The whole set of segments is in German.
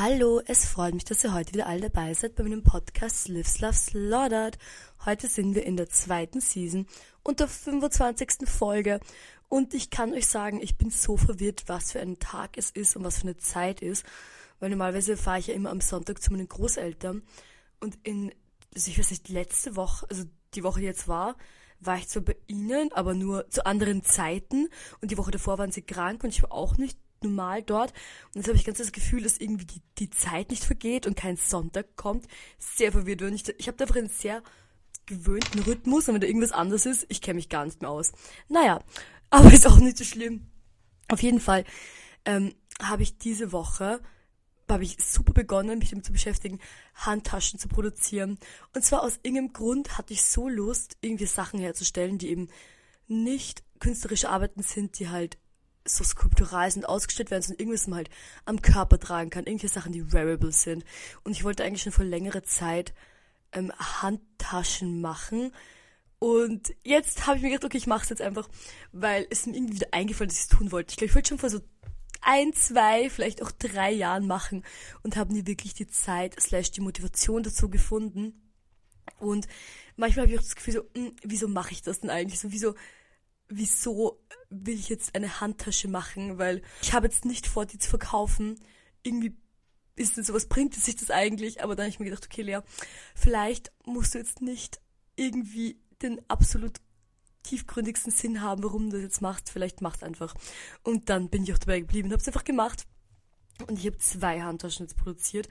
Hallo, es freut mich, dass ihr heute wieder alle dabei seid bei meinem Podcast Lives Love Slaughtered. Heute sind wir in der zweiten Season und der 25. Folge und ich kann euch sagen, ich bin so verwirrt, was für ein Tag es ist und was für eine Zeit ist, weil normalerweise fahre ich ja immer am Sonntag zu meinen Großeltern und in, also ich weiß nicht, letzte Woche, also die Woche, jetzt war, war ich zwar bei ihnen, aber nur zu anderen Zeiten und die Woche davor waren sie krank und ich war auch nicht normal dort. Und jetzt habe ich ganz das Gefühl, dass irgendwie die, die Zeit nicht vergeht und kein Sonntag kommt. Sehr verwirrt. Und ich, ich habe da einfach einen sehr gewöhnten Rhythmus und wenn da irgendwas anders ist, ich kenne mich gar nicht mehr aus. Naja, aber ist auch nicht so schlimm. Auf jeden Fall ähm, habe ich diese Woche habe ich super begonnen, mich damit zu beschäftigen, Handtaschen zu produzieren. Und zwar aus irgendeinem Grund hatte ich so Lust, irgendwie Sachen herzustellen, die eben nicht künstlerische Arbeiten sind, die halt so skulptural sind, ausgestellt werden, sondern irgendwas man halt am Körper tragen kann, irgendwelche Sachen, die wearable sind. Und ich wollte eigentlich schon vor längerer Zeit ähm, Handtaschen machen. Und jetzt habe ich mir gedacht, okay, ich mache es jetzt einfach, weil es mir irgendwie wieder eingefallen, dass ich es tun wollte. Ich glaube, ich wollte schon vor so ein, zwei, vielleicht auch drei Jahren machen und habe nie wirklich die Zeit slash die Motivation dazu gefunden. Und manchmal habe ich auch das Gefühl so, mh, hm, wieso mache ich das denn eigentlich? So, wieso wieso will ich jetzt eine Handtasche machen, weil ich habe jetzt nicht vor, die zu verkaufen. Irgendwie ist denn so, was bringt es sich das eigentlich? Aber dann habe ich mir gedacht, okay, Lea, vielleicht musst du jetzt nicht irgendwie den absolut tiefgründigsten Sinn haben, warum du das jetzt machst. Vielleicht machst einfach. Und dann bin ich auch dabei geblieben und habe es einfach gemacht. Und ich habe zwei Handtaschen jetzt produziert.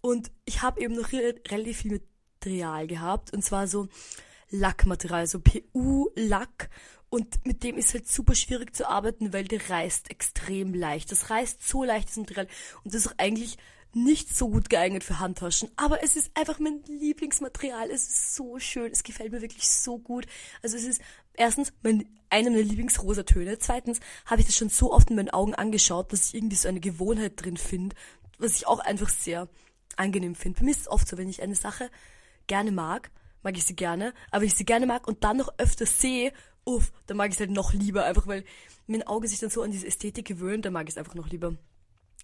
Und ich habe eben noch relativ viel Material gehabt. Und zwar so Lackmaterial, so PU-Lack und mit dem ist halt super schwierig zu arbeiten, weil der reißt extrem leicht. Das reißt so leicht, das Material. Und das ist auch eigentlich nicht so gut geeignet für Handtaschen. Aber es ist einfach mein Lieblingsmaterial. Es ist so schön. Es gefällt mir wirklich so gut. Also es ist erstens mein, einer meiner Lieblingsrosatöne. Zweitens habe ich das schon so oft in meinen Augen angeschaut, dass ich irgendwie so eine Gewohnheit drin finde, was ich auch einfach sehr angenehm finde. Für mich ist es oft so, wenn ich eine Sache gerne mag, mag ich sie gerne, aber wenn ich sie gerne mag und dann noch öfter sehe uff, dann mag ich es halt noch lieber, einfach weil mein Auge sich dann so an diese Ästhetik gewöhnt, dann mag ich es einfach noch lieber.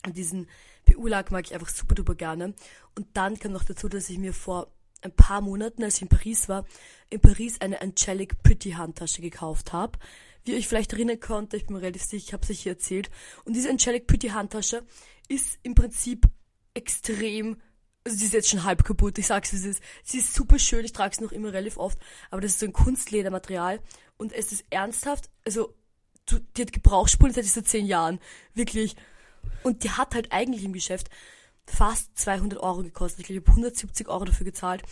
Und diesen PU-Lack mag ich einfach super duper gerne. Und dann kam noch dazu, dass ich mir vor ein paar Monaten, als ich in Paris war, in Paris eine Angelic Pretty Handtasche gekauft habe. Wie ihr euch vielleicht erinnern könnt, ich bin mir relativ sicher, ich habe es euch hier erzählt. Und diese Angelic Pretty Handtasche ist im Prinzip extrem also die ist jetzt schon halb kaputt, ich sag's es ist. Sie ist super schön, ich trage sie noch immer relativ oft, aber das ist so ein Kunstledermaterial und es ist ernsthaft, also du, die hat Gebrauchsspuren seit dieser zehn Jahren, wirklich. Und die hat halt eigentlich im Geschäft fast 200 Euro gekostet. Ich glaube, ich habe 170 Euro dafür gezahlt.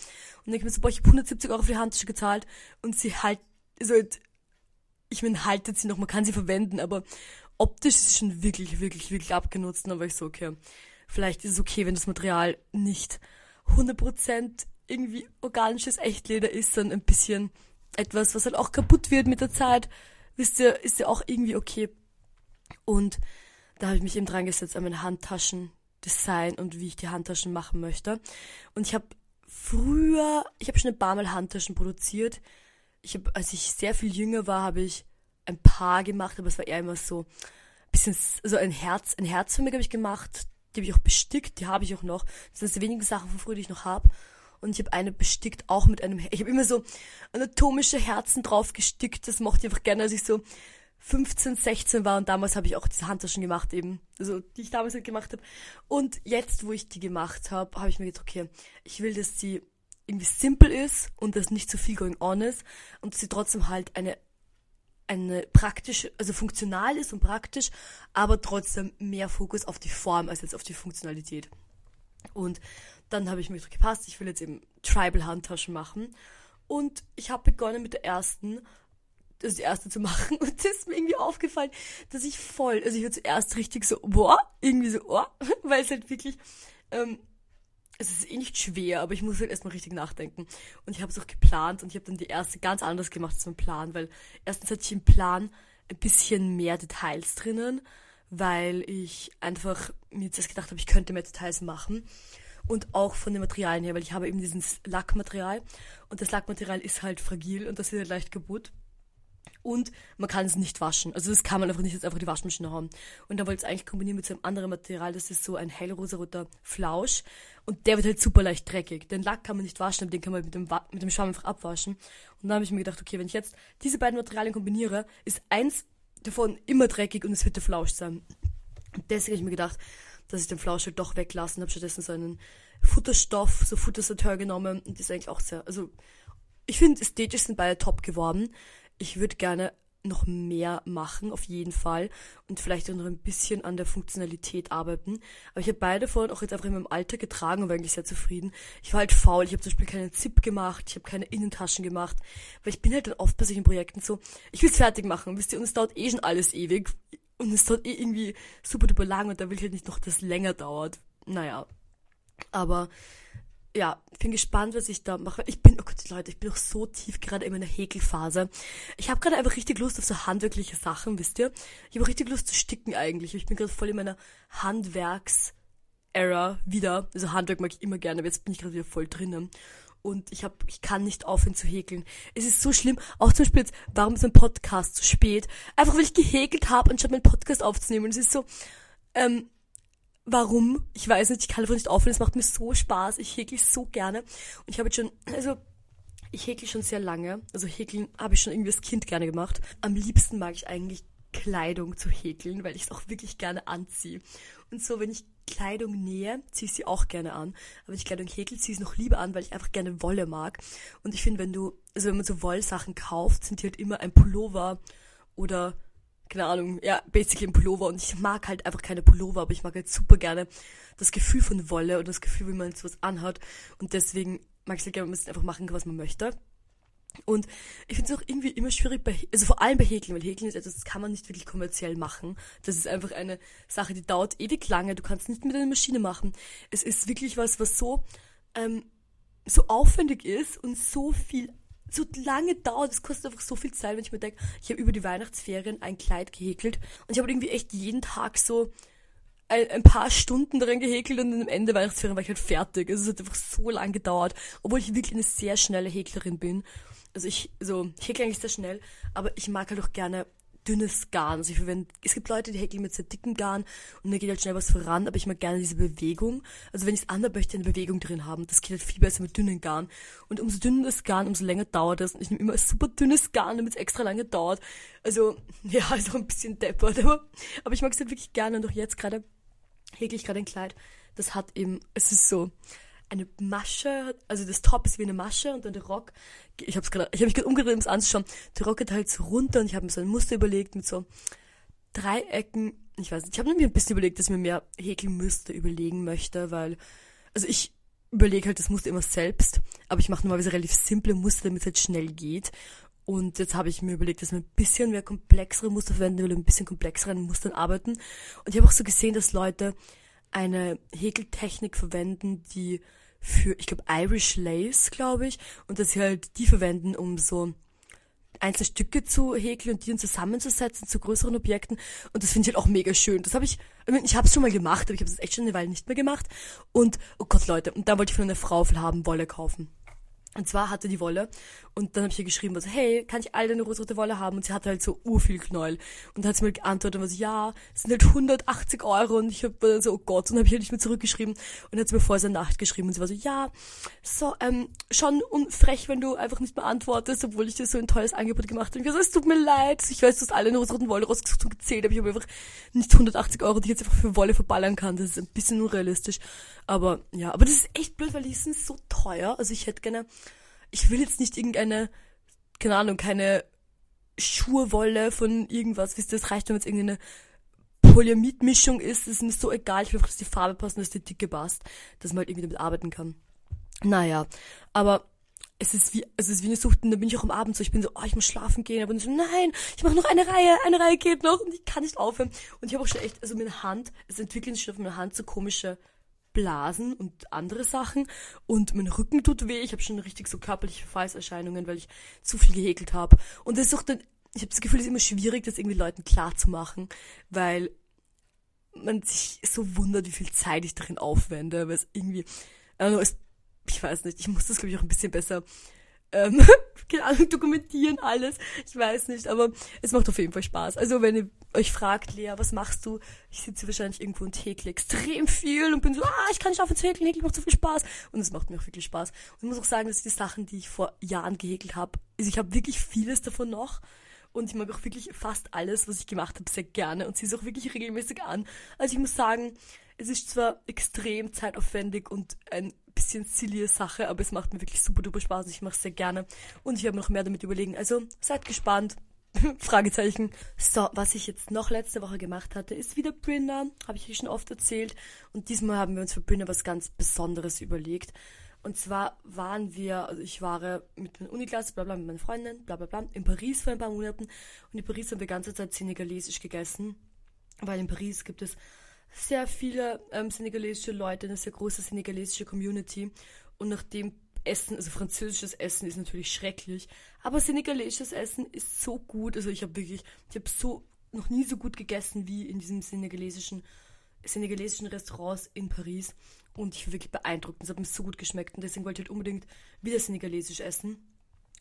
Und ich mir so, boah, ich habe 170 Euro für die Handtasche gezahlt und sie halt, also ich meine, haltet sie noch, man kann sie verwenden, aber optisch ist sie schon wirklich, wirklich, wirklich abgenutzt. Und dann war ich so, okay, vielleicht ist es okay, wenn das Material nicht 100% irgendwie organisches Echtleder ist, sondern ein bisschen etwas, was halt auch kaputt wird mit der Zeit, wisst ihr, ist ja auch irgendwie okay. Und da habe ich mich eben dran gesetzt an mein Handtaschendesign und wie ich die Handtaschen machen möchte. Und ich habe früher, ich habe schon ein paar Mal Handtaschen produziert. Ich habe, als ich sehr viel jünger war, habe ich ein paar gemacht, aber es war eher immer so ein bisschen, so ein Herz, ein Herz für mich habe ich gemacht, die habe ich auch bestickt, die habe ich auch noch. Das sind die wenigen Sachen von früher, die ich noch habe. Und ich habe eine bestickt, auch mit einem, ich habe immer so anatomische Herzen drauf gestickt. Das mochte ich einfach gerne, als ich so 15, 16 war. Und damals habe ich auch diese Handtaschen gemacht eben. Also, die ich damals halt gemacht habe. Und jetzt, wo ich die gemacht habe, habe ich mir gedacht, okay, ich will, dass sie irgendwie simpel ist und dass nicht zu so viel going on ist. Und dass sie trotzdem halt eine eine praktische, also funktional ist und praktisch, aber trotzdem mehr Fokus auf die Form als jetzt auf die Funktionalität. Und dann habe ich mir gedacht, gepasst, ich will jetzt eben Tribal Handtaschen machen. Und ich habe begonnen mit der ersten, also die erste zu machen. Und das ist mir irgendwie aufgefallen, dass ich voll, also ich war zuerst richtig so, boah, irgendwie so, oh, weil es halt wirklich, ähm, es ist eh nicht schwer, aber ich muss halt erstmal richtig nachdenken. Und ich habe es auch geplant und ich habe dann die erste ganz anders gemacht als mein Plan, weil erstens hatte ich im Plan ein bisschen mehr Details drinnen, weil ich einfach mir jetzt gedacht habe, ich könnte mehr Details machen. Und auch von den Materialien her, weil ich habe eben dieses Lackmaterial und das Lackmaterial ist halt fragil und das wird halt leicht kaputt. Und man kann es nicht waschen. Also das kann man einfach nicht jetzt einfach die Waschmaschine haben. Und dann wollte ich es eigentlich kombinieren mit so einem anderen Material, das ist so ein hellrosaroter Flausch und der wird halt super leicht dreckig. Den Lack kann man nicht waschen, aber den kann man mit dem, mit dem Schwamm einfach abwaschen. Und dann habe ich mir gedacht, okay, wenn ich jetzt diese beiden Materialien kombiniere, ist eins davon immer dreckig und es wird der Flausch sein. Und deswegen habe ich mir gedacht, dass ich den Flausch halt doch weglassen habe, stattdessen so einen Futterstoff, so Futtersateur genommen und das ist eigentlich auch sehr, also ich finde, ästhetisch sind beide top geworden. Ich würde gerne noch mehr machen, auf jeden Fall. Und vielleicht auch noch ein bisschen an der Funktionalität arbeiten. Aber ich habe beide davon auch jetzt einfach in meinem Alter getragen und war eigentlich sehr zufrieden. Ich war halt faul. Ich habe zum Beispiel keinen Zip gemacht. Ich habe keine Innentaschen gemacht. Weil ich bin halt dann oft bei solchen Projekten so, ich will es fertig machen, wisst ihr, und es dauert eh schon alles ewig. Und es dauert eh irgendwie super duper lang und da will ich halt nicht noch, dass länger dauert. Naja. Aber ja, ich bin gespannt, was ich da mache. Ich bin, oh Gott, Leute, ich bin doch so tief gerade in meiner Häkelphase. Ich habe gerade einfach richtig Lust auf so handwerkliche Sachen, wisst ihr? Ich habe richtig Lust zu sticken eigentlich. Ich bin gerade voll in meiner Handwerks-Era wieder. Also Handwerk mag ich immer gerne, aber jetzt bin ich gerade wieder voll drinnen. Und ich hab, ich kann nicht aufhören zu häkeln. Es ist so schlimm. Auch zum Beispiel jetzt, warum ist mein Podcast zu spät? Einfach weil ich gehäkelt habe, anstatt meinen Podcast aufzunehmen. Es ist so, ähm, warum. Ich weiß nicht, ich kann einfach nicht aufhören. Es macht mir so Spaß. Ich häkle so gerne. Und ich habe jetzt schon, also ich häkle schon sehr lange. Also häkeln habe ich schon irgendwie als Kind gerne gemacht. Am liebsten mag ich eigentlich Kleidung zu häkeln, weil ich es auch wirklich gerne anziehe. Und so, wenn ich Kleidung nähe, ziehe ich sie auch gerne an. Aber wenn ich Kleidung häkel, ziehe ich es noch lieber an, weil ich einfach gerne Wolle mag. Und ich finde, wenn du, also wenn man so Wollsachen kauft, sind die halt immer ein Pullover oder keine Ahnung, ja, basically ein Pullover und ich mag halt einfach keine Pullover, aber ich mag halt super gerne das Gefühl von Wolle und das Gefühl, wie man so was anhat und deswegen mag ich halt gerne, man einfach machen was man möchte. Und ich finde es auch irgendwie immer schwierig bei, also vor allem bei Häkeln, weil Häkeln ist etwas, das kann man nicht wirklich kommerziell machen. Das ist einfach eine Sache, die dauert ewig lange. Du kannst es nicht mit einer Maschine machen. Es ist wirklich was, was so, ähm, so aufwendig ist und so viel so lange dauert. Es kostet einfach so viel Zeit, wenn ich mir denke, ich habe über die Weihnachtsferien ein Kleid gehäkelt und ich habe irgendwie echt jeden Tag so ein, ein, paar Stunden darin gehäkelt und am Ende Weihnachtsferien war ich halt fertig. Also es hat einfach so lange gedauert, obwohl ich wirklich eine sehr schnelle Häklerin bin. Also ich, so, ich häkle eigentlich sehr schnell, aber ich mag halt auch gerne dünnes Garn. Also ich verwende, es gibt Leute, die häkeln mit sehr dickem Garn und da geht halt schnell was voran, aber ich mag gerne diese Bewegung. Also wenn ich es anders möchte, eine Bewegung drin haben. Das geht halt viel besser mit dünnen Garn. Und umso dünner das Garn, umso länger dauert es. Und ich nehme immer super dünnes Garn, damit es extra lange dauert. Also, ja, also ein bisschen deppert, aber, aber ich mag es halt wirklich gerne und auch jetzt gerade häkel ich gerade ein Kleid. Das hat eben, es ist so, eine Masche, also das Top ist wie eine Masche und dann der Rock, ich hab's gerade, ich habe mich gerade umgedreht, um es anzuschauen, der Rock geht halt so runter und ich habe mir so ein Muster überlegt mit so Dreiecken, ich weiß nicht, ich habe mir ein bisschen überlegt, dass ich mir mehr Häkelmuster überlegen möchte, weil, also ich überlege halt das Muster immer selbst, aber ich mache normalerweise relativ simple Muster, damit es halt schnell geht. Und jetzt habe ich mir überlegt, dass wir ein bisschen mehr komplexere Muster verwenden, will ein bisschen komplexeren Mustern arbeiten. Und ich habe auch so gesehen, dass Leute eine Häkeltechnik verwenden, die für, ich glaube, Irish Lace, glaube ich, und dass sie halt die verwenden, um so einzelne Stücke zu häkeln und die dann zusammenzusetzen zu größeren Objekten. Und das finde ich halt auch mega schön. Das habe ich, ich habe es schon mal gemacht, aber ich habe es echt schon eine Weile nicht mehr gemacht. Und, oh Gott, Leute, und da wollte ich von einer Frau viel haben Wolle kaufen. Und zwar hatte die Wolle und dann habe ich ihr geschrieben, also, hey, kann ich all deine rosarote Wolle haben? Und sie hatte halt so urviel Knäuel. Und dann hat sie mir geantwortet und war so, ja, es sind halt 180 Euro. Und ich habe so, oh Gott, und dann habe ich halt nicht mehr zurückgeschrieben. Und dann hat sie mir vor seiner Nacht geschrieben und sie war so, ja, so, ähm, schon unfrech, wenn du einfach nicht mehr antwortest, obwohl ich dir so ein tolles Angebot gemacht habe. Ich so, es tut mir leid. Ich weiß, du hast alle rosaroten Wolle rausgesucht und gezählt, aber ich habe einfach nicht 180 Euro, die ich jetzt einfach für Wolle verballern kann. Das ist ein bisschen unrealistisch. Aber ja, aber das ist echt blöd, weil die sind so teuer. Also ich hätte gerne ich will jetzt nicht irgendeine, keine Ahnung, keine Schurwolle von irgendwas, wisst ihr, das reicht, wenn es irgendeine Polyamid-Mischung ist, ist mir so egal, ich will einfach, dass die Farbe passt und dass die Dicke passt, dass man halt irgendwie damit arbeiten kann. Naja, aber es ist wie, es ist wie eine Sucht und da bin ich auch am Abend so, ich bin so, oh, ich muss schlafen gehen, aber so, nein, ich mache noch eine Reihe, eine Reihe geht noch und ich kann nicht aufhören. Und ich habe auch schon echt, also meine Hand, es entwickeln sich auf meiner Hand so komische Blasen und andere Sachen und mein Rücken tut weh. Ich habe schon richtig so körperliche Verfallserscheinungen, weil ich zu viel gehäkelt habe. Und das ist auch dann, ich habe das Gefühl, es ist immer schwierig, das irgendwie Leuten klar zu machen, weil man sich so wundert, wie viel Zeit ich darin aufwende, weil es irgendwie, also es, ich weiß nicht, ich muss das glaube ich auch ein bisschen besser ähm, keine Ahnung, dokumentieren alles. Ich weiß nicht, aber es macht auf jeden Fall Spaß. Also wenn ihr euch fragt, Lea, was machst du? Ich sitze wahrscheinlich irgendwo und häkle extrem viel und bin so, ah, ich kann nicht aufhören zu häkeln, häkeln macht so viel Spaß. Und es macht mir auch wirklich Spaß. Und ich muss auch sagen, dass die Sachen, die ich vor Jahren gehäkelt habe, also ich habe wirklich vieles davon noch. Und ich mag auch wirklich fast alles, was ich gemacht habe, sehr gerne und ziehe es auch wirklich regelmäßig an. Also ich muss sagen, es ist zwar extrem zeitaufwendig und ein bisschen silly Sache, aber es macht mir wirklich super duper Spaß. Ich mache es sehr gerne und ich habe noch mehr damit überlegen. Also seid gespannt. Fragezeichen. So, was ich jetzt noch letzte Woche gemacht hatte, ist wieder Brynner. Habe ich euch schon oft erzählt. Und diesmal haben wir uns für Brynner was ganz Besonderes überlegt. Und zwar waren wir, also ich war mit meiner Uniklasse, bla bla, mit meinen Freundinnen, bla bla bla, in Paris vor ein paar Monaten. Und in Paris haben wir die ganze Zeit senegalesisch gegessen. Weil in Paris gibt es sehr viele ähm, senegalesische Leute, eine sehr große senegalesische Community. Und nachdem Essen, also französisches Essen ist natürlich schrecklich, aber senegalesisches Essen ist so gut. Also ich habe wirklich, ich habe so noch nie so gut gegessen wie in diesem senegalesischen, senegalesischen Restaurants in Paris. Und ich war wirklich beeindruckt. Es hat mir so gut geschmeckt. Und deswegen wollte ich halt unbedingt wieder senegalesisch essen.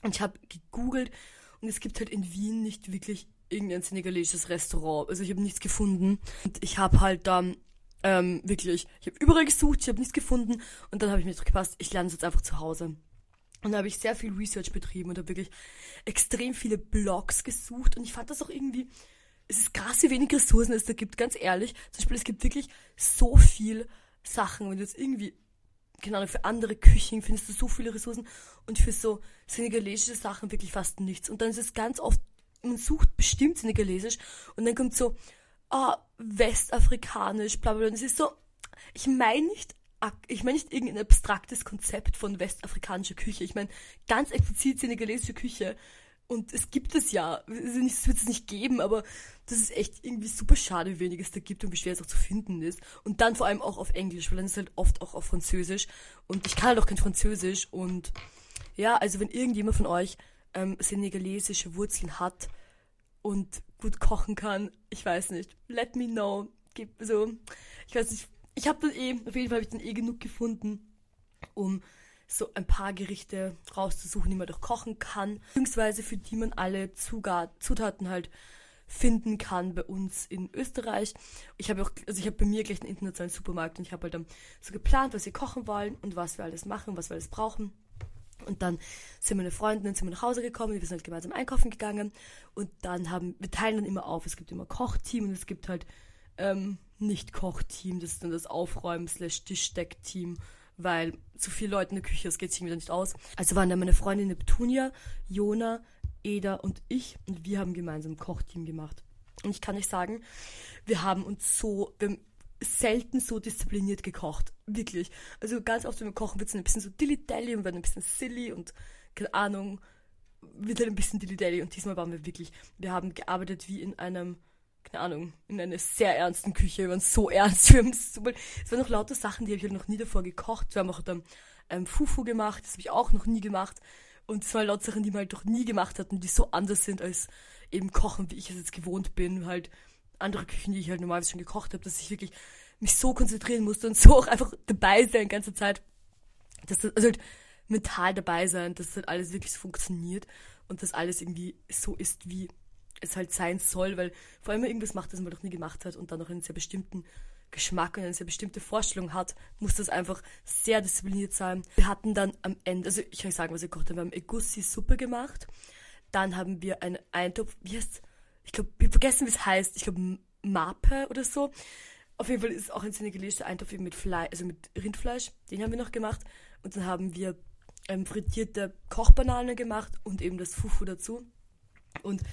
Und ich habe gegoogelt und es gibt halt in Wien nicht wirklich irgendein senegalesisches Restaurant. Also ich habe nichts gefunden. Und ich habe halt dann ähm, wirklich, ich habe überall gesucht, ich habe nichts gefunden. Und dann habe ich mir gepasst, ich lerne es jetzt einfach zu Hause. Und da habe ich sehr viel Research betrieben und habe wirklich extrem viele Blogs gesucht. Und ich fand das auch irgendwie, es ist krass, wie wenig Ressourcen es da gibt, ganz ehrlich. Zum Beispiel, es gibt wirklich so viel Sachen. Wenn du jetzt irgendwie, Ahnung, für andere Küchen findest du so viele Ressourcen und für so senegalesische Sachen wirklich fast nichts. Und dann ist es ganz oft man sucht bestimmt senegalesisch und dann kommt so, ah, westafrikanisch, bla bla bla. Und es ist so, ich meine nicht, ich meine nicht irgendein abstraktes Konzept von westafrikanischer Küche. Ich meine ganz explizit senegalesische Küche. Und es gibt es ja. Es wird es nicht geben, aber das ist echt irgendwie super schade, wie wenig es da gibt und wie schwer es auch zu finden ist. Und dann vor allem auch auf Englisch, weil dann ist es halt oft auch auf Französisch. Und ich kann halt auch kein Französisch. Und ja, also wenn irgendjemand von euch ähm, senegalesische Wurzeln hat und gut kochen kann, ich weiß nicht. Let me know. Gib, so, ich weiß nicht. Ich habe dann eh, auf jeden Fall habe ich dann eh genug gefunden, um so ein paar Gerichte rauszusuchen, die man doch kochen kann, beziehungsweise für die man alle Zutaten halt finden kann bei uns in Österreich. Ich habe auch, also ich habe bei mir gleich einen internationalen Supermarkt und ich habe halt dann so geplant, was wir kochen wollen und was wir alles machen, was wir alles brauchen. Und dann sind meine Freundinnen sind wir nach Hause gekommen, wir sind halt gemeinsam einkaufen gegangen und dann haben, wir teilen dann immer auf. Es gibt immer Kochteam und es gibt halt ähm, nicht Kochteam, das ist dann das Aufräumen slash Tischdeckteam, weil zu viele Leute in der Küche, das geht sich wieder nicht aus. Also waren dann meine Freundin Neptunia, Jona, Eda und ich und wir haben gemeinsam ein Kochteam gemacht. Und ich kann euch sagen, wir haben uns so, wir haben selten so diszipliniert gekocht. Wirklich. Also ganz oft, wenn wir kochen, wird es ein bisschen so dilly-dally und werden ein bisschen silly und keine Ahnung, wird halt ein bisschen dilly-dally. Und diesmal waren wir wirklich, wir haben gearbeitet wie in einem, keine Ahnung, in einer sehr ernsten Küche. Wir waren so ernst. Wir haben super, es waren noch lauter Sachen, die habe ich halt noch nie davor gekocht. Wir haben auch dann ähm, Fufu gemacht, das habe ich auch noch nie gemacht. Und es waren lauter Sachen, die man halt noch nie gemacht hat und die so anders sind als eben Kochen, wie ich es jetzt gewohnt bin. Halt andere Küchen, die ich halt normalerweise schon gekocht habe, dass ich wirklich mich so konzentrieren musste und so auch einfach dabei sein die ganze Zeit. Dass das, also halt mental dabei sein, dass das halt alles wirklich so funktioniert und dass alles irgendwie so ist, wie es halt sein soll, weil vor allem irgendwas macht, das man noch nie gemacht hat und dann noch einen sehr bestimmten Geschmack und eine sehr bestimmte Vorstellung hat, muss das einfach sehr diszipliniert sein. Wir hatten dann am Ende, also ich kann sagen, was wir gekocht haben, wir haben Egussi-Suppe gemacht, dann haben wir einen Eintopf, wie heißt ich glaube, ich vergessen, wie es heißt. Ich glaube, Mape oder so. Auf jeden Fall ist auch ein senegalesischer Eintopf mit Fleisch, also mit Rindfleisch. Den haben wir noch gemacht. Und dann haben wir ähm, frittierte Kochbananen gemacht und eben das Fufu dazu. Und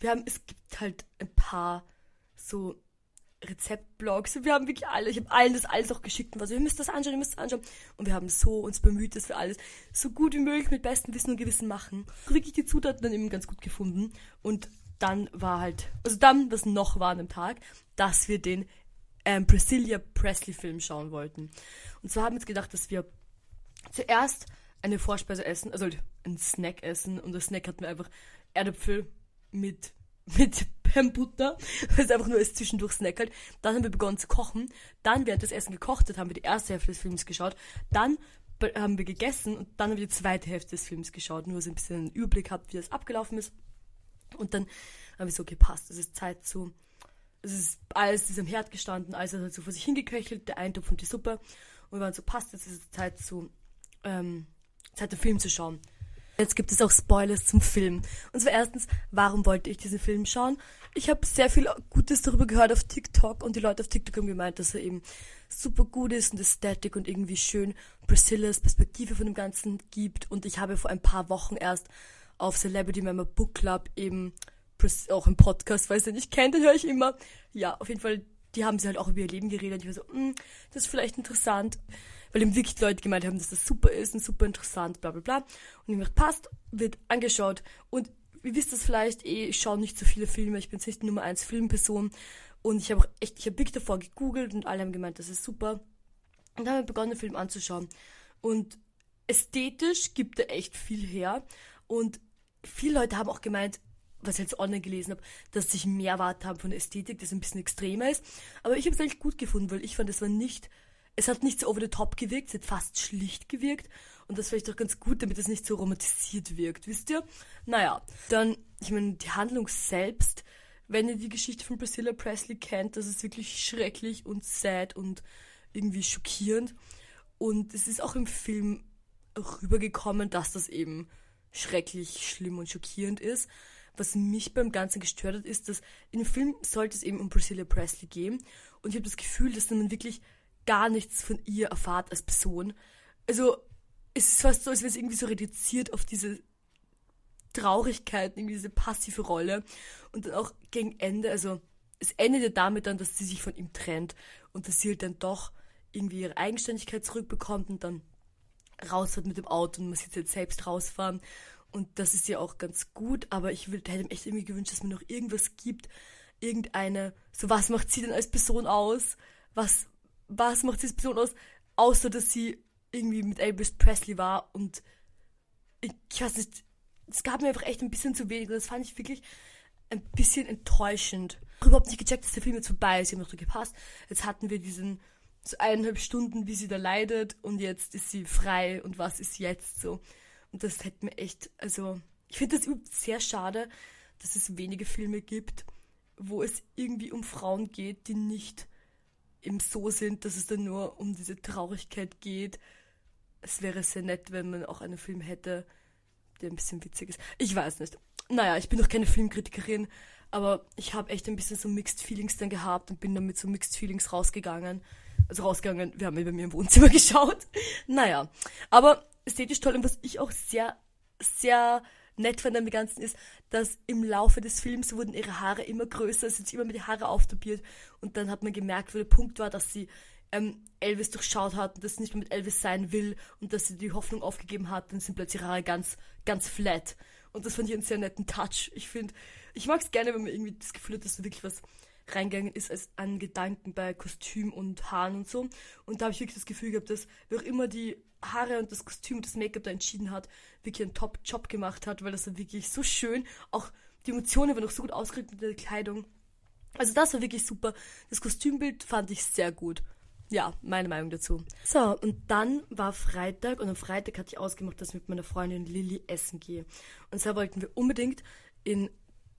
wir haben, es gibt halt ein paar so Rezeptblogs. Wir haben wirklich alle, ich habe allen das alles auch geschickt und war so, ihr müsst das anschauen, ihr müsst das anschauen. Und wir haben so uns bemüht, dass wir alles so gut wie möglich mit bestem Wissen und Gewissen machen. Wirklich die Zutaten dann eben ganz gut gefunden. Und dann war halt, also dann, was noch war an dem Tag, dass wir den ähm, Priscilla Presley Film schauen wollten. Und zwar haben wir uns gedacht, dass wir zuerst eine Vorspeise essen, also ein Snack essen und das Snack hatten wir einfach Erdäpfel mit, mit Butter, weil es einfach nur als zwischendurch Snack halt. Dann haben wir begonnen zu kochen. Dann, während das Essen gekocht hat, haben wir die erste Hälfte des Films geschaut. Dann haben wir gegessen und dann haben wir die zweite Hälfte des Films geschaut, nur so ein bisschen einen Überblick habt, wie das abgelaufen ist. Und dann haben wir so gepasst, es ist Zeit zu, es ist alles ist am Herd gestanden, alles hat halt so vor sich hingeköchelt, der Eintopf und die Suppe. Und wir waren so, passt, jetzt ist es Zeit zu, ähm, Zeit den Film zu schauen. Jetzt gibt es auch Spoilers zum Film. Und zwar erstens, warum wollte ich diesen Film schauen? Ich habe sehr viel Gutes darüber gehört auf TikTok und die Leute auf TikTok haben gemeint, dass er eben super gut ist und Ästhetik und irgendwie schön Priscillas Perspektive von dem Ganzen gibt. Und ich habe vor ein paar Wochen erst auf Celebrity Member Book Club eben auch im Podcast, weil ihr nicht kennt, den höre ich immer. Ja, auf jeden Fall, die haben sie halt auch über ihr Leben geredet. Ich war so, mm, das ist vielleicht interessant weil eben wirklich Leute gemeint haben, dass das super ist und super interessant, bla bla bla. Und ich mir passt, wird angeschaut. Und ihr wisst das vielleicht eh, ich schaue nicht so viele Filme, ich bin jetzt nicht die Nummer 1 Filmperson. Und ich habe auch echt, ich habe wirklich davor gegoogelt und alle haben gemeint, das ist super. Und dann habe ich begonnen, den Film anzuschauen. Und ästhetisch gibt er echt viel her. Und viele Leute haben auch gemeint, was ich jetzt online gelesen habe, dass sich mehr erwartet haben von der Ästhetik, das ein bisschen extremer ist. Aber ich habe es eigentlich gut gefunden, weil ich fand, es war nicht es hat nicht so over the top gewirkt, es hat fast schlicht gewirkt. Und das vielleicht auch ganz gut, damit es nicht so romantisiert wirkt, wisst ihr? Naja, dann, ich meine, die Handlung selbst, wenn ihr die Geschichte von Priscilla Presley kennt, das ist wirklich schrecklich und sad und irgendwie schockierend. Und es ist auch im Film rübergekommen, dass das eben schrecklich, schlimm und schockierend ist. Was mich beim Ganzen gestört hat, ist, dass in dem Film sollte es eben um Priscilla Presley gehen. Und ich habe das Gefühl, dass man wirklich gar nichts von ihr erfahrt als Person. Also es ist fast so, als wäre es irgendwie so reduziert auf diese Traurigkeit, irgendwie diese passive Rolle. Und dann auch gegen Ende, also es endet ja damit dann, dass sie sich von ihm trennt und dass sie halt dann doch irgendwie ihre Eigenständigkeit zurückbekommt und dann rausfährt mit dem Auto und muss jetzt, jetzt selbst rausfahren. Und das ist ja auch ganz gut, aber ich hätte mir echt irgendwie gewünscht, dass mir noch irgendwas gibt, irgendeine, so was macht sie denn als Person aus? Was, was macht diese Person aus, außer dass sie irgendwie mit Elvis Presley war und ich, ich weiß nicht, es gab mir einfach echt ein bisschen zu wenig und das fand ich wirklich ein bisschen enttäuschend. Ich habe überhaupt nicht gecheckt, dass der Film jetzt vorbei ist. Ich habe noch so gepasst. Jetzt hatten wir diesen so eineinhalb Stunden, wie sie da leidet und jetzt ist sie frei und was ist jetzt so. Und das hätte mir echt, also ich finde das sehr schade, dass es wenige Filme gibt, wo es irgendwie um Frauen geht, die nicht eben so sind, dass es dann nur um diese Traurigkeit geht. Es wäre sehr nett, wenn man auch einen Film hätte, der ein bisschen witzig ist. Ich weiß nicht. Naja, ich bin noch keine Filmkritikerin, aber ich habe echt ein bisschen so Mixed Feelings dann gehabt und bin dann mit so Mixed Feelings rausgegangen. Also rausgegangen, wir haben bei mir im Wohnzimmer geschaut. Naja, aber ästhetisch toll und was ich auch sehr, sehr nett fand an dem Ganzen ist, dass im Laufe des Films wurden ihre Haare immer größer, sind sie immer mit die Haare auftopiert und dann hat man gemerkt, wo der Punkt war, dass sie ähm, Elvis durchschaut hat und dass sie nicht mehr mit Elvis sein will und dass sie die Hoffnung aufgegeben hat, dann sind plötzlich ihre Haare ganz, ganz flat. Und das fand ich einen sehr netten Touch. Ich finde, ich mag es gerne, wenn man irgendwie das Gefühl hat, dass da wirklich was reingegangen ist als an Gedanken bei Kostüm und Haaren und so. Und da habe ich wirklich das Gefühl gehabt, dass wer auch immer die Haare und das Kostüm und das Make-up da entschieden hat, wirklich einen Top-Job gemacht hat, weil das war wirklich so schön. Auch die Emotionen waren noch so gut ausgedrückt mit der Kleidung. Also das war wirklich super. Das Kostümbild fand ich sehr gut. Ja, meine Meinung dazu. So, und dann war Freitag und am Freitag hatte ich ausgemacht, dass ich mit meiner Freundin Lilly essen gehe. Und zwar wollten wir unbedingt in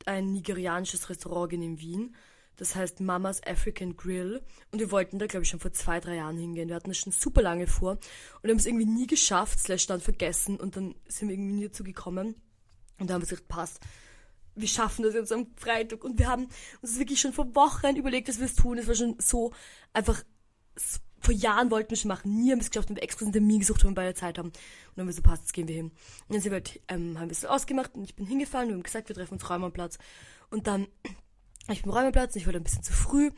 ein nigerianisches Restaurant gehen in Wien das heißt Mamas African Grill. Und wir wollten da, glaube ich, schon vor zwei, drei Jahren hingehen. Wir hatten das schon super lange vor und haben es irgendwie nie geschafft, slash dann vergessen und dann sind wir irgendwie nie dazu gekommen. Und da haben wir gesagt, passt, wir schaffen das jetzt am Freitag. Und wir haben uns wirklich schon vor Wochen überlegt, dass wir es tun. Es war schon so einfach, vor Jahren wollten wir schon machen. Nie haben wir es geschafft, haben wir extra einen Termin gesucht, wenn wir beide Zeit haben. Und dann haben wir so, passt, jetzt gehen wir hin. Und dann sind wir halt, ähm, haben wir es ausgemacht und ich bin hingefahren. Wir haben gesagt, wir treffen uns Räume am Platz. Und dann ich bin am Räumerplatz, ich war ein bisschen zu früh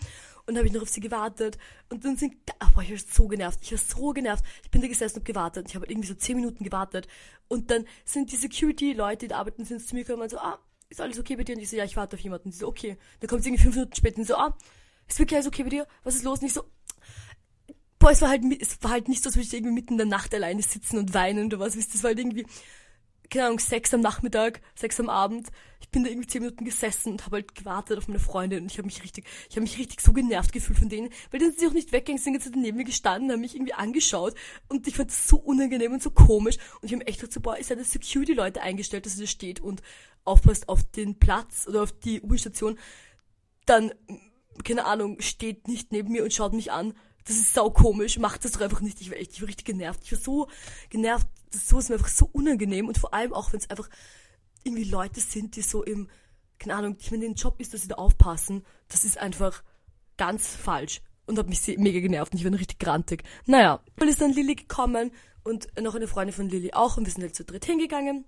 und habe ich noch auf sie gewartet und dann sind, ach, boah, ich war so genervt, ich war so genervt. Ich bin da gesessen und gewartet, ich habe irgendwie so 10 Minuten gewartet und dann sind die Security-Leute, die arbeiten, sind zu mir gekommen und so, ah, ist alles okay bei dir? Und ich so, ja, ich warte auf jemanden. Und sie so, okay. Dann kommt sie irgendwie fünf Minuten später und so, ah, ist wirklich alles okay bei dir? Was ist los? Und ich so, boah, es war halt, es war halt nicht so, als würde ich irgendwie mitten in der Nacht alleine sitzen und weinen oder was, wisst ihr, es war halt irgendwie, keine Ahnung, sechs am Nachmittag, sechs am Abend. Ich bin da irgendwie zehn Minuten gesessen und habe halt gewartet auf meine Freundin und ich habe mich richtig, ich habe mich richtig so genervt gefühlt von denen, weil die sind sich auch nicht weggegangen, sind jetzt neben mir gestanden, haben mich irgendwie angeschaut und ich fand das so unangenehm und so komisch und ich habe echt gedacht so, boah, ist ja das Security-Leute eingestellt, dass ihr da steht und aufpasst auf den Platz oder auf die U-Station, dann, keine Ahnung, steht nicht neben mir und schaut mich an. Das ist sau komisch, macht das doch einfach nicht. Ich war echt, ich war richtig genervt. Ich war so genervt, das so ist mir einfach so unangenehm und vor allem auch, wenn es einfach irgendwie Leute sind, die so im, keine Ahnung, ich meine, den Job ist, dass sie da aufpassen, das ist einfach ganz falsch und hat mich mega genervt und ich war richtig grantig. Naja, dann ist dann Lilly gekommen und noch eine Freundin von Lilly auch und wir sind halt zu dritt hingegangen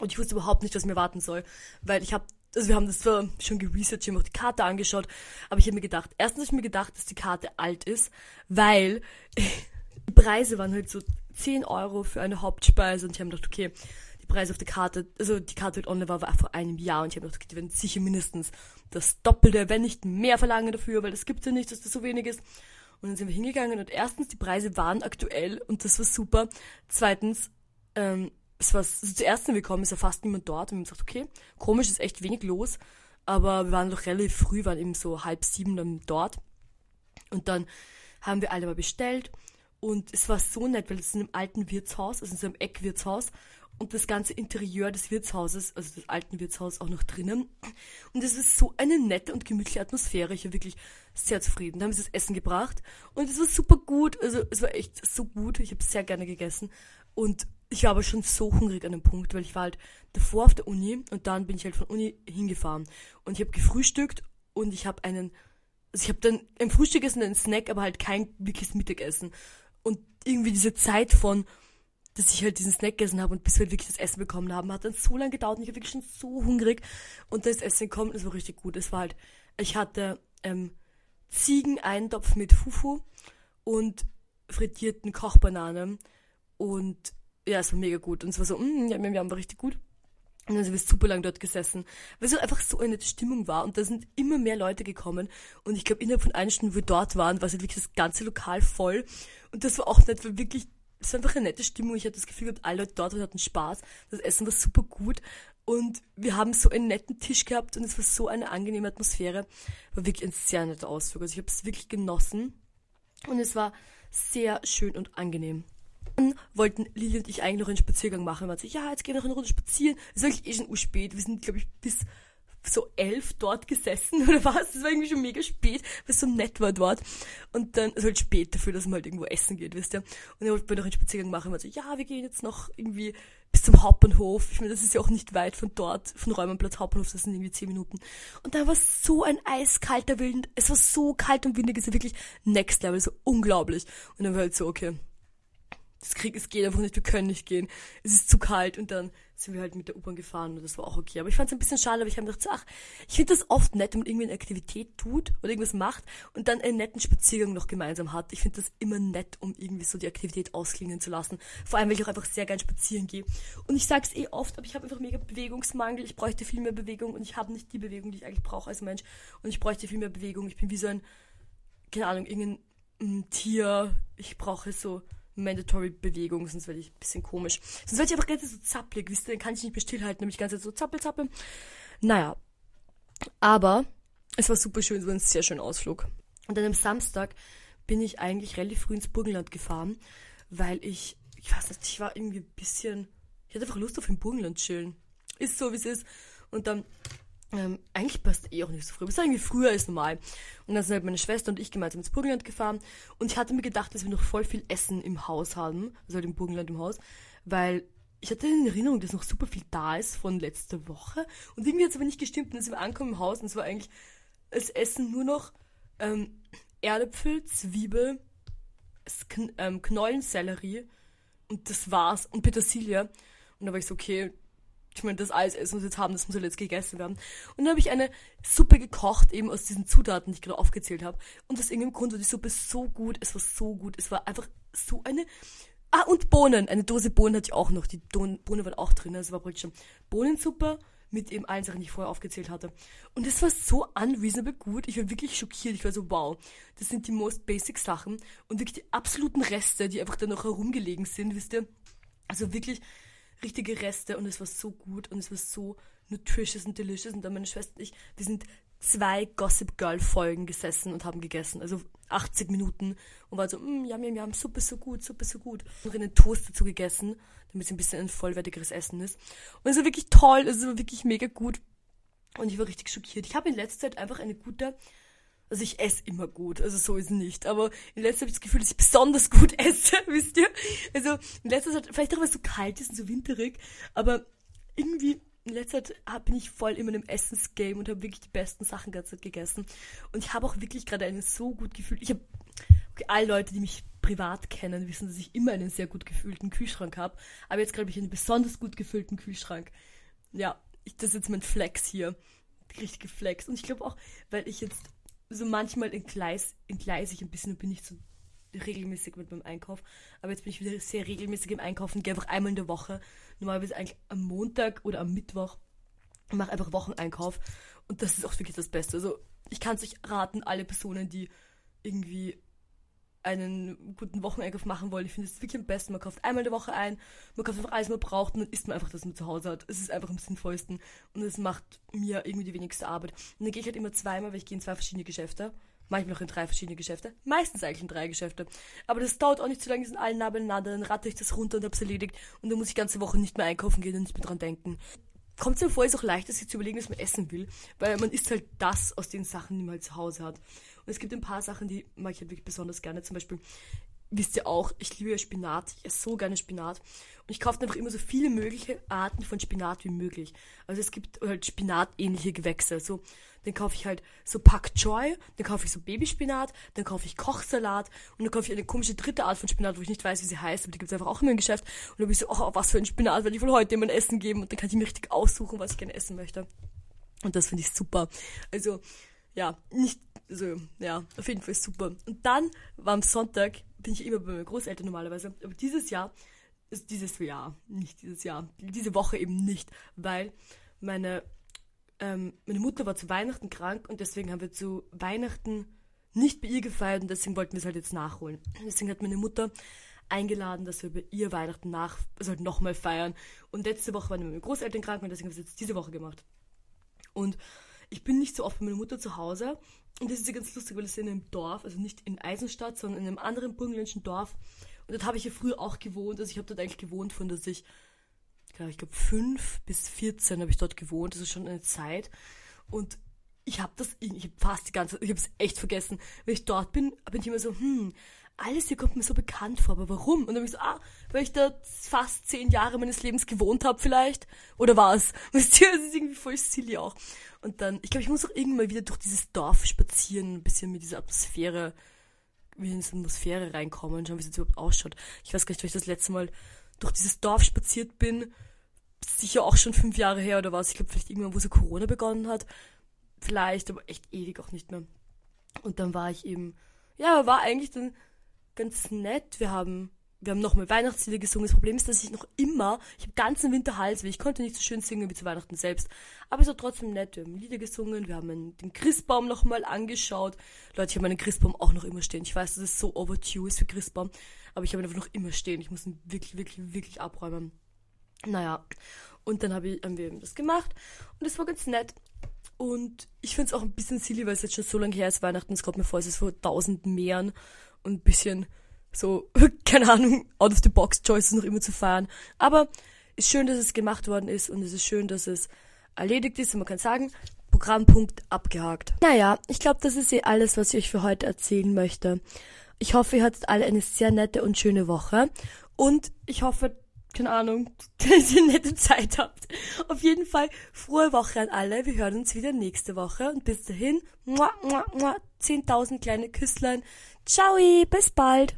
und ich wusste überhaupt nicht, was mir warten soll, weil ich habe also wir haben das zwar schon geresearched, wir haben auch die Karte angeschaut, aber ich habe mir gedacht, erstens habe ich mir gedacht, dass die Karte alt ist, weil die Preise waren halt so 10 Euro für eine Hauptspeise und ich habe gedacht, okay, die Preise auf der Karte, also die Karte halt online war, war vor einem Jahr und ich habe gedacht, okay, die werden sicher mindestens das Doppelte, wenn nicht mehr verlangen dafür, weil das gibt ja nicht, dass das so wenig ist. Und dann sind wir hingegangen und erstens, die Preise waren aktuell und das war super. Zweitens, ähm, es war also zuerst, wenn wir kommen, ist ja fast niemand dort und wir haben gesagt, okay, komisch, ist echt wenig los, aber wir waren doch relativ früh, waren eben so halb sieben dann dort und dann haben wir alle mal bestellt und es war so nett, weil es ist in einem alten Wirtshaus, also in so einem Eckwirtshaus und das ganze Interieur des Wirtshauses, also des alten Wirtshauses auch noch drinnen. Und es ist so eine nette und gemütliche Atmosphäre. Ich war wirklich sehr zufrieden. Da haben sie das Essen gebracht und es war super gut. Also es war echt so gut. Ich habe sehr gerne gegessen und ich war aber schon so hungrig an dem Punkt, weil ich war halt davor auf der Uni und dann bin ich halt von Uni hingefahren und ich habe gefrühstückt und ich habe einen, also ich habe dann im Frühstück essen einen Snack, aber halt kein wirkliches Mittagessen irgendwie diese Zeit von, dass ich halt diesen Snack gegessen habe und bis wir wirklich das Essen bekommen haben, hat dann so lange gedauert und ich war wirklich schon so hungrig und das Essen kommt, es war richtig gut. Es war halt, ich hatte ähm, Ziegeneintopf mit Fufu und frittierten Kochbananen und ja, es war mega gut. Und es war so, mm, ja, wir haben war richtig gut. Und dann sind wir super lang dort gesessen, weil es einfach so eine Stimmung war. Und da sind immer mehr Leute gekommen. Und ich glaube, innerhalb von einer Stunde, wo wir dort waren, war es halt wirklich das ganze Lokal voll. Und das war auch nett, weil wirklich, es war einfach eine nette Stimmung. Ich hatte das Gefühl gehabt, alle Leute dort hatten Spaß. Das Essen war super gut. Und wir haben so einen netten Tisch gehabt und es war so eine angenehme Atmosphäre. War wirklich ein sehr netter Ausflug. Also ich habe es wirklich genossen. Und es war sehr schön und angenehm. Dann wollten Lili und ich eigentlich noch einen Spaziergang machen. Man hat sich, ja, jetzt gehen wir noch eine Runde spazieren. Es ist eigentlich eh schon spät. Wir sind, glaube ich, bis so elf dort gesessen oder was. Das war irgendwie schon mega spät, weil es so nett war dort. Und dann, also halt spät dafür, dass man halt irgendwo essen geht, wisst ihr. Und dann wollten wir noch einen Spaziergang machen. Man so, ja, wir gehen jetzt noch irgendwie bis zum Hauptbahnhof. Ich meine, das ist ja auch nicht weit von dort, von Räumenplatz Hauptbahnhof, das sind irgendwie zehn Minuten. Und da war so ein eiskalter Wind. Es war so kalt und windig, es ist wirklich next level, so unglaublich. Und dann war halt so, okay, das Krieg, es geht einfach nicht, wir können nicht gehen. Es ist zu kalt und dann sind wir halt mit der U-Bahn gefahren und das war auch okay. Aber ich fand es ein bisschen schade, aber ich habe gedacht, ach, ich finde das oft nett, wenn man irgendwie eine Aktivität tut oder irgendwas macht und dann einen netten Spaziergang noch gemeinsam hat. Ich finde das immer nett, um irgendwie so die Aktivität ausklingen zu lassen. Vor allem, weil ich auch einfach sehr gern spazieren gehe. Und ich sage es eh oft, aber ich habe einfach mega Bewegungsmangel. Ich bräuchte viel mehr Bewegung und ich habe nicht die Bewegung, die ich eigentlich brauche als Mensch. Und ich bräuchte viel mehr Bewegung. Ich bin wie so ein, keine Ahnung, irgendein ein Tier. Ich brauche so mandatory Bewegung, sonst werde ich ein bisschen komisch. Sonst werde ich einfach ganz so zappelig, wisst ihr, dann kann ich nicht mehr stillhalten, nämlich ganz so zappel, zappel. Naja. Aber es war super schön, es war ein sehr schöner Ausflug. Und dann am Samstag bin ich eigentlich relativ früh ins Burgenland gefahren, weil ich, ich weiß nicht, ich war irgendwie ein bisschen, ich hatte einfach Lust auf im Burgenland chillen. Ist so, wie es ist. Und dann ähm, eigentlich passt eh auch nicht so früh. Es war irgendwie früher als normal. Und dann sind halt meine Schwester und ich gemeinsam ins Burgenland gefahren. Und ich hatte mir gedacht, dass wir noch voll viel Essen im Haus haben. Also halt im Burgenland im Haus. Weil ich hatte in Erinnerung, dass noch super viel da ist von letzter Woche. Und irgendwie hat es aber nicht gestimmt. Und dann sind wir angekommen im Haus und es war eigentlich als Essen nur noch ähm, Erdäpfel, Zwiebel, Kn ähm, Knollensellerie. Und das war's. Und Petersilie. Und da war ich so, okay, ich meine, das Eis essen, was wir jetzt haben, das muss halt jetzt gegessen werden. Und dann habe ich eine Suppe gekocht, eben aus diesen Zutaten, die ich gerade aufgezählt habe. Und aus irgendeinem Grund war die Suppe so gut, es war so gut, es war einfach so eine... Ah, und Bohnen. Eine Dose Bohnen hatte ich auch noch. Die Bohnen waren auch drin. Also war praktisch schon Bohnensuppe mit eben allen Sachen, die ich vorher aufgezählt hatte. Und es war so unreasonable gut. Ich war wirklich schockiert. Ich war so, wow, das sind die most basic Sachen. Und wirklich die absoluten Reste, die einfach da noch herumgelegen sind, wisst ihr. Also wirklich richtige Reste und es war so gut und es war so nutritious und delicious. Und dann meine Schwester und ich, wir sind zwei Gossip Girl Folgen gesessen und haben gegessen. Also 80 Minuten und war so, mm, ja, ja, ja, Suppe so gut, Suppe so gut. Und einen Toast dazu gegessen, damit es ein bisschen ein vollwertigeres Essen ist. Und es war wirklich toll, es war wirklich mega gut. Und ich war richtig schockiert. Ich habe in letzter Zeit einfach eine gute, also ich esse immer gut, also so ist es nicht. Aber in letzter Zeit habe ich das Gefühl, dass ich besonders gut esse, wisst ihr? Also in letzter Zeit, vielleicht auch, weil es so kalt ist und so winterig, aber irgendwie in letzter Zeit bin ich voll in meinem Essensgame und habe wirklich die besten Sachen ganze Zeit gegessen. Und ich habe auch wirklich gerade einen so gut gefühlt. Ich habe, okay, alle Leute, die mich privat kennen, wissen, dass ich immer einen sehr gut gefühlten Kühlschrank habe. Aber jetzt glaube ich einen besonders gut gefüllten Kühlschrank. Ja, ich, das ist jetzt mein Flex hier. Richtige Flex. Und ich glaube auch, weil ich jetzt so manchmal entgleis, ich ein bisschen und bin nicht so regelmäßig mit meinem Einkauf. Aber jetzt bin ich wieder sehr regelmäßig im Einkaufen, gehe einfach einmal in der Woche. Normalerweise eigentlich am Montag oder am Mittwoch. Mache einfach Wocheneinkauf. Und das ist auch wirklich das Beste. Also ich kann es euch raten, alle Personen, die irgendwie einen guten Wocheneinkauf machen wollen. Ich finde es wirklich am besten. Man kauft einmal in der Woche ein, man kauft einfach alles, was man braucht und dann isst man einfach, das man zu Hause hat. Es ist einfach am sinnvollsten und es macht mir irgendwie die wenigste Arbeit. Und dann gehe ich halt immer zweimal, weil ich gehe in zwei verschiedene Geschäfte. Manchmal noch in drei verschiedene Geschäfte. Meistens eigentlich in drei Geschäfte. Aber das dauert auch nicht so lange, die sind alle nah beieinander. Dann rate ich das runter und hab's erledigt. Und dann muss ich ganze Woche nicht mehr einkaufen gehen und nicht mehr dran denken. Kommt es mir vor, ist auch leichter, sich zu überlegen, was man essen will. Weil man isst halt das aus den Sachen, die man halt zu Hause hat. Und es gibt ein paar Sachen, die mag ich halt wirklich besonders gerne. Zum Beispiel wisst ihr auch, ich liebe Spinat. Ich esse so gerne Spinat. Und ich kaufe einfach immer so viele mögliche Arten von Spinat wie möglich. Also es gibt halt spinatähnliche Gewächse. So, dann kaufe ich halt so Pak Choi, dann kaufe ich so Babyspinat, dann kaufe ich Kochsalat und dann kaufe ich eine komische dritte Art von Spinat, wo ich nicht weiß, wie sie heißt, aber die gibt es einfach auch immer im Geschäft. Und dann bin ich so, oh, was für ein Spinat werde ich wohl heute jemand Essen geben? Und dann kann ich mir richtig aussuchen, was ich gerne essen möchte. Und das finde ich super. Also, ja, nicht also, ja, auf jeden Fall super. Und dann war am Sonntag, bin ich immer bei meinen Großeltern normalerweise, aber dieses Jahr, ist dieses Jahr, nicht dieses Jahr, diese Woche eben nicht, weil meine, ähm, meine Mutter war zu Weihnachten krank und deswegen haben wir zu Weihnachten nicht bei ihr gefeiert und deswegen wollten wir es halt jetzt nachholen. Deswegen hat meine Mutter eingeladen, dass wir bei ihr Weihnachten nach, also halt nochmal feiern. Und letzte Woche waren meine Großeltern krank und deswegen haben wir es jetzt diese Woche gemacht. Und ich bin nicht so oft bei meiner Mutter zu Hause. Und das ist ja ganz lustig, weil es ist in einem Dorf, also nicht in Eisenstadt, sondern in einem anderen burgenländischen Dorf. Und dort habe ich ja früher auch gewohnt. Also ich habe dort eigentlich gewohnt, von dass ich, ich glaube, fünf bis 14 habe ich dort gewohnt. Das ist schon eine Zeit. Und ich habe das, ich habe fast die ganze, ich habe es echt vergessen. Wenn ich dort bin, bin ich immer so, hm, alles hier kommt mir so bekannt vor, aber warum? Und dann bin ich so, ah, weil ich da fast zehn Jahre meines Lebens gewohnt habe vielleicht. Oder was? Wisst ihr, das ist irgendwie voll silly auch. Und dann, ich glaube, ich muss auch irgendwann mal wieder durch dieses Dorf spazieren, ein bisschen mit dieser Atmosphäre, wie in diese Atmosphäre reinkommen, schauen, wie es überhaupt ausschaut. Ich weiß gar nicht, weil ich das letzte Mal durch dieses Dorf spaziert bin. Sicher auch schon fünf Jahre her oder was. Ich glaube, vielleicht irgendwann, wo so Corona begonnen hat. Vielleicht, aber echt ewig auch nicht mehr. Und dann war ich eben, ja, war eigentlich dann ganz nett. Wir haben, wir haben nochmal Weihnachtslieder gesungen. Das Problem ist, dass ich noch immer, ich habe ganzen Winter Halsweh. Ich konnte nicht so schön singen wie zu Weihnachten selbst. Aber es war trotzdem nett. Wir haben Lieder gesungen. Wir haben den Christbaum nochmal angeschaut. Leute, ich habe meinen Christbaum auch noch immer stehen. Ich weiß, dass es so overdue ist für Christbaum. Aber ich habe ihn einfach noch immer stehen. Ich muss ihn wirklich, wirklich, wirklich abräumen. Naja. Und dann hab ich, haben wir eben das gemacht. Und es war ganz nett. Und ich finde es auch ein bisschen silly, weil es jetzt schon so lange her ist, Weihnachten. Es kommt mir vor, es ist vor tausend Meeren und ein bisschen so, keine Ahnung, out of the box Choices noch immer zu feiern. Aber ist schön, dass es gemacht worden ist und es ist schön, dass es erledigt ist und man kann sagen, Programmpunkt abgehakt. Naja, ich glaube, das ist eh alles, was ich euch für heute erzählen möchte. Ich hoffe, ihr hattet alle eine sehr nette und schöne Woche und ich hoffe, keine Ahnung, dass ihr eine nette Zeit habt. Auf jeden Fall frohe Woche an alle. Wir hören uns wieder nächste Woche und bis dahin, 10.000 kleine Küsslein. Ciao, bis bald.